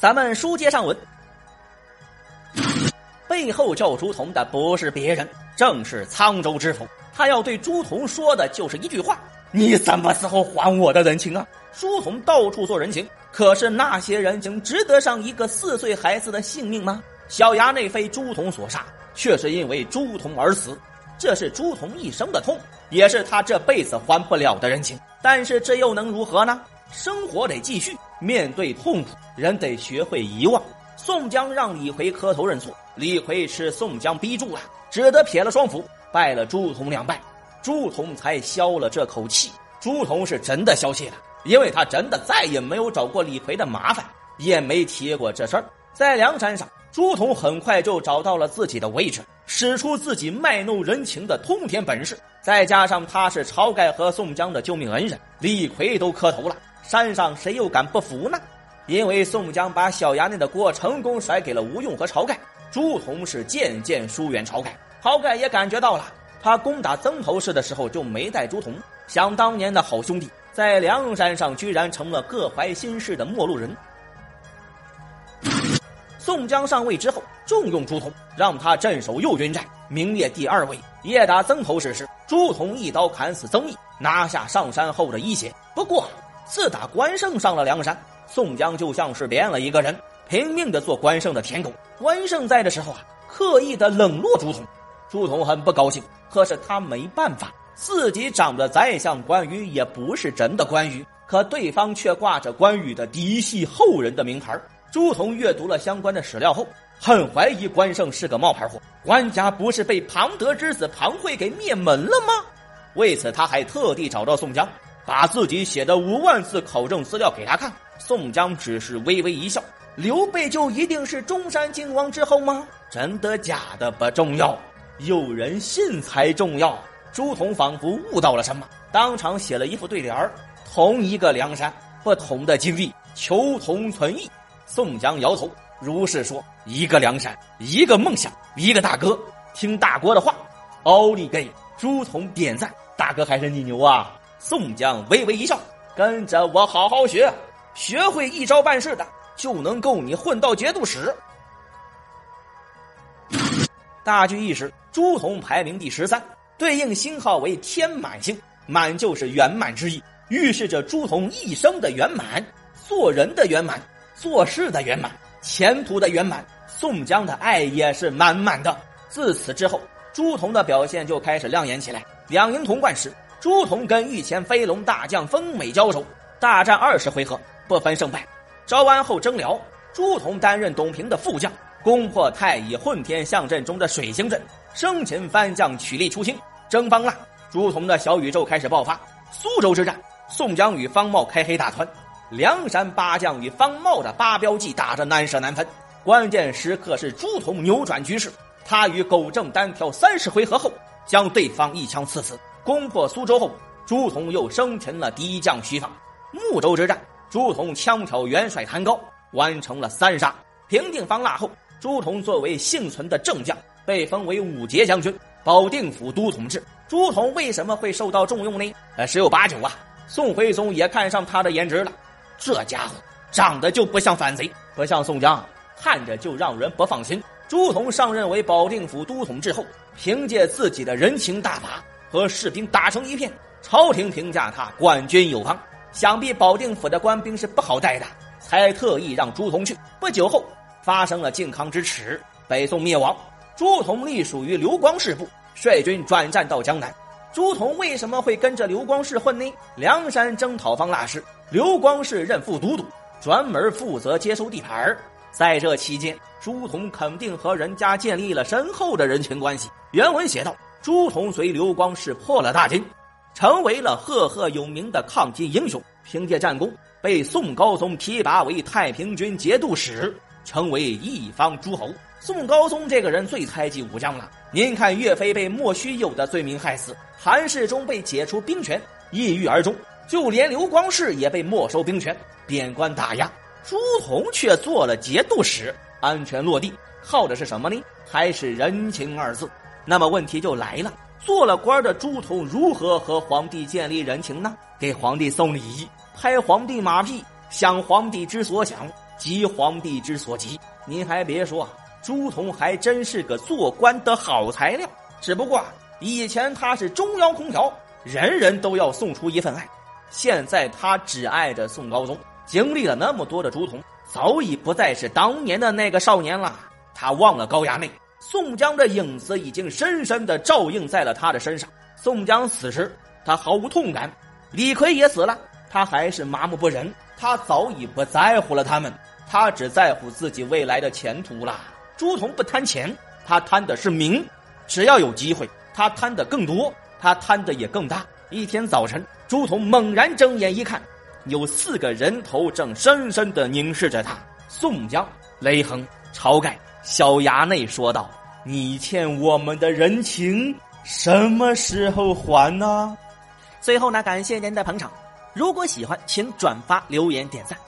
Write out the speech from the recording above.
咱们书接上文，背后叫朱仝的不是别人，正是沧州知府。他要对朱仝说的就是一句话：“你什么时候还我的人情啊？”朱仝到处做人情，可是那些人情值得上一个四岁孩子的性命吗？小衙内非朱仝所杀，却是因为朱仝而死，这是朱仝一生的痛，也是他这辈子还不了的人情。但是这又能如何呢？生活得继续，面对痛苦，人得学会遗忘。宋江让李逵磕头认错，李逵吃宋江逼住了，只得撇了双斧。拜了朱仝两拜，朱仝才消了这口气。朱仝是真的消气了，因为他真的再也没有找过李逵的麻烦，也没提过这事儿。在梁山上，朱仝很快就找到了自己的位置，使出自己卖弄人情的通天本事。再加上他是晁盖和宋江的救命恩人，李逵都磕头了，山上谁又敢不服呢？因为宋江把小衙内的锅成功甩给了吴用和晁盖，朱仝是渐渐疏远晁盖。晁盖也感觉到了，他攻打曾头市的时候就没带朱仝。想当年的好兄弟，在梁山上居然成了各怀心事的陌路人。宋江上位之后，重用朱仝，让他镇守右军寨，名列第二位。夜打曾头市时，朱仝一刀砍死曾毅，拿下上山后的一血。不过，自打关胜上了梁山，宋江就像是变了一个人，拼命的做关胜的舔狗。关胜在的时候啊，刻意的冷落朱仝。朱仝很不高兴，可是他没办法，自己长得再像关羽，也不是真的关羽，可对方却挂着关羽的嫡系后人的名牌。朱仝阅读了相关的史料后，很怀疑关胜是个冒牌货。关家不是被庞德之子庞慧给灭门了吗？为此，他还特地找到宋江，把自己写的五万字考证资料给他看。宋江只是微微一笑：“刘备就一定是中山靖王之后吗？真的假的不重要。”有人信才重要。朱仝仿佛悟到了什么，当场写了一副对联儿：“同一个梁山，不同的经历，求同存异。”宋江摇头，如是说：“一个梁山，一个梦想，一个大哥，听大哥的话。”奥利给！朱仝点赞：“大哥还是你牛啊！”宋江微微一笑：“跟着我好好学，学会一招半式的，就能够你混到节度使。”大局意识，朱仝排名第十三，对应星号为天满星，满就是圆满之意，预示着朱仝一生的圆满，做人的圆满，做事的圆满，前途的圆满。宋江的爱也是满满的。自此之后，朱仝的表现就开始亮眼起来。两营同贯时，朱仝跟御前飞龙大将风美交手，大战二十回合不分胜败。招安后征辽，朱仝担任董平的副将。攻破太乙混天象阵中的水星阵，生擒番将曲力出清，征方腊。朱仝的小宇宙开始爆发。苏州之战，宋江与方茂开黑大团，梁山八将与方茂的八标计打得难舍难分。关键时刻是朱仝扭转局势，他与苟正单挑三十回合后，将对方一枪刺死。攻破苏州后，朱仝又生擒了敌将徐放。睦州之战，朱仝枪挑元帅谭高，完成了三杀，平定方腊后。朱仝作为幸存的正将，被封为武节将军、保定府都统制。朱仝为什么会受到重用呢？呃，十有八九啊，宋徽宗也看上他的颜值了。这家伙长得就不像反贼，不像宋江，看着就让人不放心。朱仝上任为保定府都统之后，凭借自己的人情大法和士兵打成一片，朝廷评价他管军有方。想必保定府的官兵是不好带的，才特意让朱仝去。不久后。发生了靖康之耻，北宋灭亡。朱仝隶属于刘光世部，率军转战到江南。朱仝为什么会跟着刘光世混呢？梁山征讨方腊时，刘光世任副都督，专门负责接收地盘在这期间，朱仝肯定和人家建立了深厚的人情关系。原文写道：朱仝随刘光世破了大金，成为了赫赫有名的抗金英雄。凭借战功，被宋高宗提拔为太平军节度使。成为一方诸侯。宋高宗这个人最猜忌武将了。您看，岳飞被莫须有的罪名害死，韩世忠被解除兵权，抑郁而终，就连刘光世也被没收兵权，贬官打压。朱仝却做了节度使，安全落地，靠的是什么呢？还是人情二字。那么问题就来了：做了官的朱仝如何和皇帝建立人情呢？给皇帝送礼，拍皇帝马屁，想皇帝之所想。急皇帝之所急。您还别说，朱仝还真是个做官的好材料。只不过以前他是中央空调，人人都要送出一份爱，现在他只爱着宋高宗。经历了那么多的朱仝，早已不再是当年的那个少年了。他忘了高衙内，宋江的影子已经深深的照映在了他的身上。宋江死时，他毫无痛感；李逵也死了，他还是麻木不仁。他早已不在乎了他们，他只在乎自己未来的前途了。朱仝不贪钱，他贪的是名。只要有机会，他贪的更多，他贪的也更大。一天早晨，朱仝猛然睁眼一看。有四个人头正深深的凝视着他。宋江、雷横、晁盖、小衙内说道：“你欠我们的人情，什么时候还呢？”最后呢，感谢您的捧场。如果喜欢，请转发、留言、点赞。